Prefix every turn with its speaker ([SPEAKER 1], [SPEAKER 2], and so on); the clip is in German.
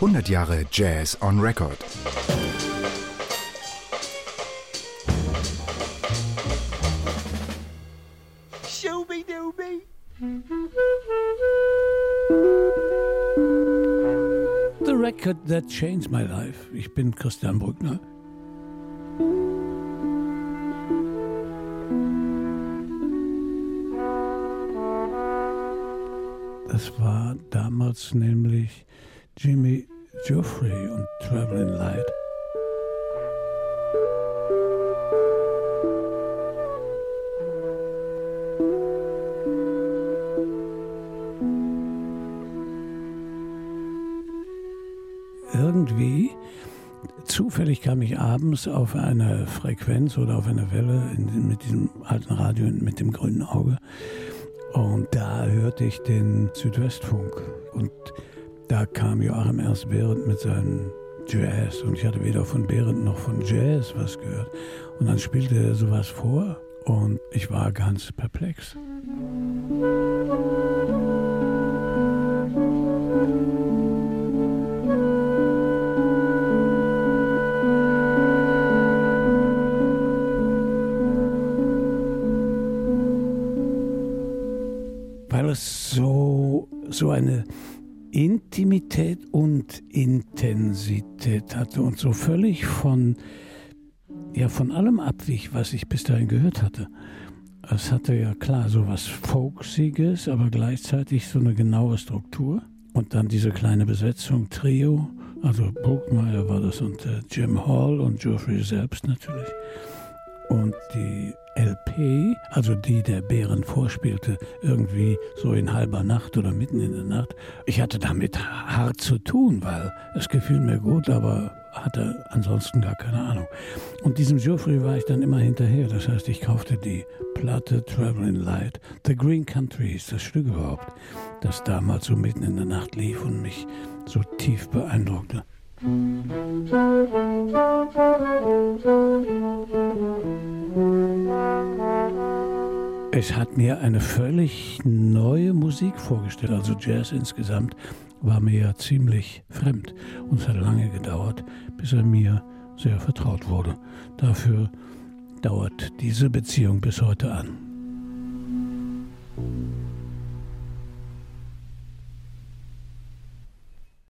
[SPEAKER 1] 100 Jahre Jazz on Record.
[SPEAKER 2] The record that changed my life. Ich bin Christian Brückner. Das war damals nämlich Jimmy Geoffrey und Traveling Light. Irgendwie, zufällig kam ich abends auf eine Frequenz oder auf eine Welle in, mit diesem alten Radio mit dem grünen Auge und da hörte ich den Südwestfunk und da kam Joachim Ernst Behrendt mit seinem Jazz und ich hatte weder von Behrendt noch von Jazz was gehört. Und dann spielte er sowas vor und ich war ganz perplex. Weil es so, so eine Intimität und Intensität hatte und so völlig von, ja, von allem abwich, was ich bis dahin gehört hatte. Es hatte ja klar so was Folksiges, aber gleichzeitig so eine genaue Struktur. Und dann diese kleine Besetzung, Trio, also Bruckmeier war das und äh, Jim Hall und Geoffrey selbst natürlich. Und die LP, also die der Bären vorspielte, irgendwie so in halber Nacht oder mitten in der Nacht. Ich hatte damit hart zu tun, weil es gefiel mir gut, aber hatte ansonsten gar keine Ahnung. Und diesem Geoffrey war ich dann immer hinterher. Das heißt, ich kaufte die Platte Traveling Light. The Green Country ist das Stück überhaupt, das damals so mitten in der Nacht lief und mich so tief beeindruckte. Es hat mir eine völlig neue Musik vorgestellt. Also Jazz insgesamt war mir ja ziemlich fremd. Und es hat lange gedauert, bis er mir sehr vertraut wurde. Dafür dauert diese Beziehung bis heute an.